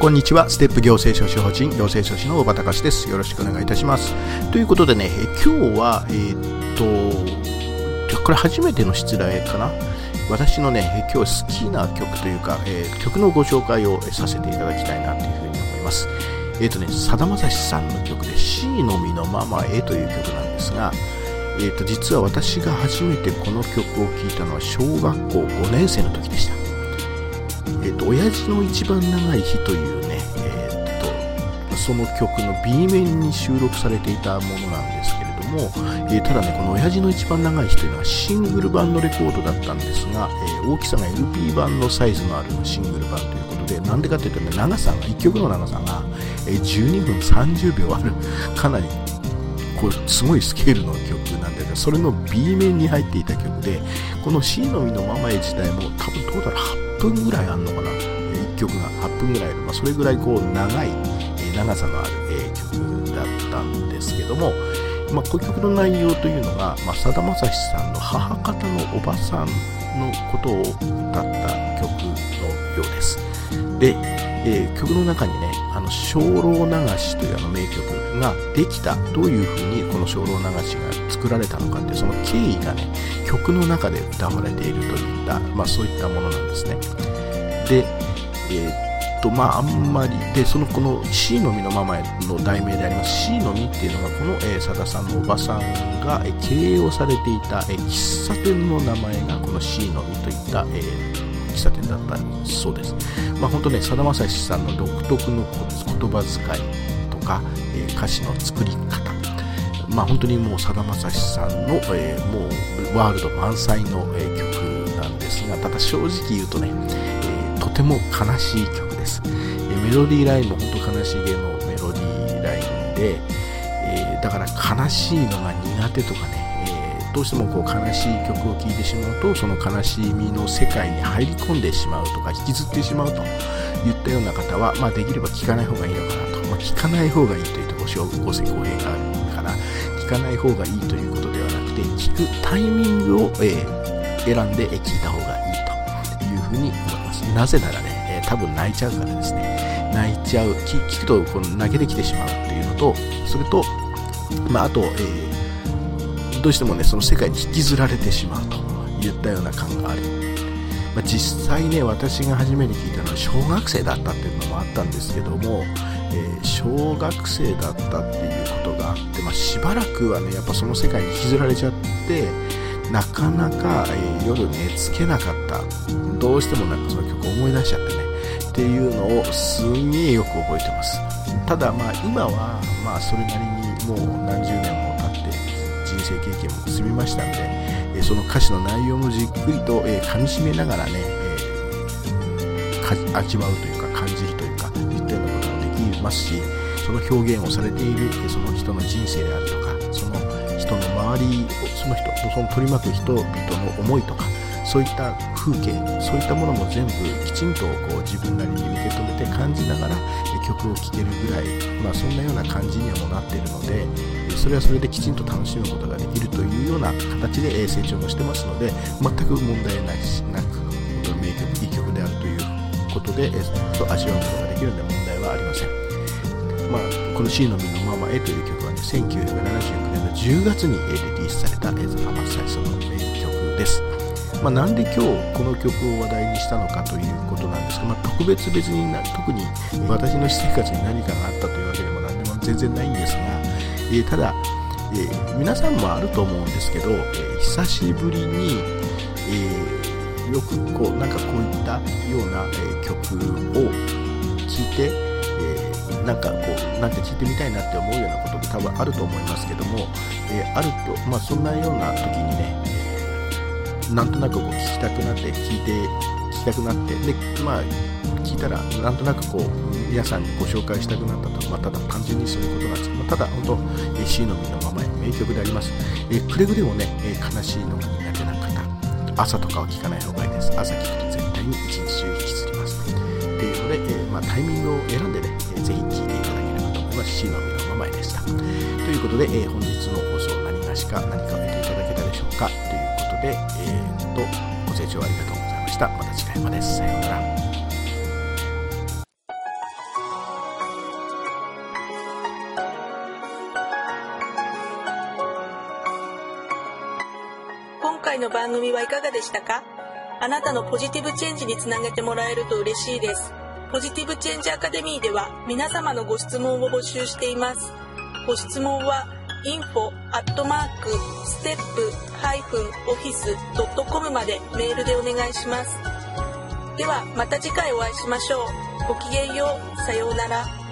こんにちは。ステップ行政書士法人行政書士の大場隆です。よろしくお願いいたします。ということでね、え今日は、えーっと、これ初めての失礼かな？私のね、今日好きな曲というか、えー曲のご紹介をさせていただきたいなというふうに思います。えーっとね、さだまさしさんの曲で C のみのママへという曲なんですが、えーっと、実は私が初めてこの曲を聴いたのは小学校5年生の時でした。えっと、親父の一番長い日という、その曲の B 面に収録されていたものなんですけれども、えーただね、この親父の一番長い日というのはシングル版のレコードだったんですが、えー大きさが LP 版のサイズのあるシングル版ということで、なんでかっていうとね、長さが、1曲の長さが、え12分30秒ある、かなりこうすごいスケールの曲なんだけど、それの B 面に入っていた曲で、この C のみのママへ自体も多分トータル8分ぐらいあるのかな、1曲が8分ぐらいある、まあ、それぐらいこう長い、長さのある、えー曲だったんですけども、まあ、この曲の内容というのが、まあ、さだまさしさんの母方のおばさんのことを歌った曲のようです。で、えー曲の中にね、あの、精霊流しというあの名曲ができた、どういうふうにこの精霊流しが作られたのかって、その経緯がね、曲の中で歌われているといった、まあそういったものなんですね。で、えーと、まああんまり、で、そのこの C のみのママの題名であります C のみっていうのが、この、えー、さださんのおばさんが、えー経営をされていた、えー喫茶店の名前がこの C のみといった、えー喫茶店だったそうです。まあ本当ね、さだまさしさんの独特の言葉遣いとか、えー歌詞の作り方、まあ本当にもうさだまさしさんの、えーもうワールド満載の、えー曲なんですが、ただ正直言うとね、えーとても悲しい曲。えメロディーラインも本当悲しげのメロディーラインで、えだから悲しいのが苦手とかね、えどうしてもこう悲しい曲を聴いてしまうとその悲しみの世界に入り込んでしまうとか引きずってしまうといったような方は、まあ、できれば聴かない方がいいのかなと、まあ、聴かない方がいいというとごごご公平があるから聴かない方がいいということではなくて聴くタイミングを、え選んで聴いた方がいいというふうに思います。なぜならね、多分泣いちゃうからですね。泣いちゃう。聞くとこの泣けてきてしまうっていうのとそれと、まあ、あと、えーどうしてもねその世界に引きずられてしまうといったような感がある、まあ、実際ね私が初めに聞いたのは小学生だったっていうのもあったんですけども、えー小学生だったっていうことがあって、まあ、しばらくはねやっぱその世界に引きずられちゃってなかなか、えー夜寝つけなかった。どうしてもなんかその曲を思い出しちゃってね。っていうのをすんげえよく覚えてます。ただまあ今はまあそれなりにもう何十年も経って人生経験も積みましたので、その歌詞の内容もじっくりと、え噛み締めながらね、え味わうというか感じるというかいったようなこともできますしその表現をされているその人の人生であるとかその人の周りをその人その取り巻く人々の思いとかそういった風景そういったものも全部きちんとこう自分なりに受け止めて感じながら曲を聴けるぐらい、まあ、そんなような感じにはもなっているのでそれはそれできちんと楽しむことができるというような形で成長もしてますので全く問題なしなく本当に名曲いい曲であるということでと味わうことができるので問題はありません。まあ、この C の実のままへという曲はね、1979年の10月にリリースされた、えー、マッサイソの、えー曲です。まあ、なんで今日この曲を話題にしたのかということなんですが、まあ、特別別にな特に私の私生活に何かがあったというわけでも何でも全然ないんですが、えーただ、えー、皆さんもあると思うんですけど、えー、久しぶりに、え、よくこうなんかこういったような、え曲を聴いて、えなんかこうなんか聞いてみたいなって思うようなことって多分あると思いますけども、えあると、まあ、そんなような時にね、なんとなくこう聞きたくなって聞いて聞きたくなってでまあ聞いたらなんとなくこう皆さんにご紹介したくなったと、まあ、ただ単純にそういうことなんですけど、まあ、ただ本当、え、C の実のままへ名曲であります、え、くれぐれもね、え、悲しいのが苦手な方朝とかは聞かない方がいいです。朝聞くと絶対に一日中引きずります。っていうので、えまあ、タイミングを選んでね、えー、ぜひ聞いていただければと思います。C の実のままでした。ということで、え、本日の放送何がしか何かを得ていただけたでしょうか。というで、えー、っとご清聴ありがとうございましたまた次回までさようなら今回の番組はいかがでしたか？あなたのポジティブチェンジにつなげてもらえると嬉しいです。ポジティブチェンジアカデミーでは皆様のご質問を募集しています。ご質問は info アットマークステップハイフンオフィスドットコムまでメールでお願いします。ではまた次回お会いしましょう。ごきげんよう。さようなら。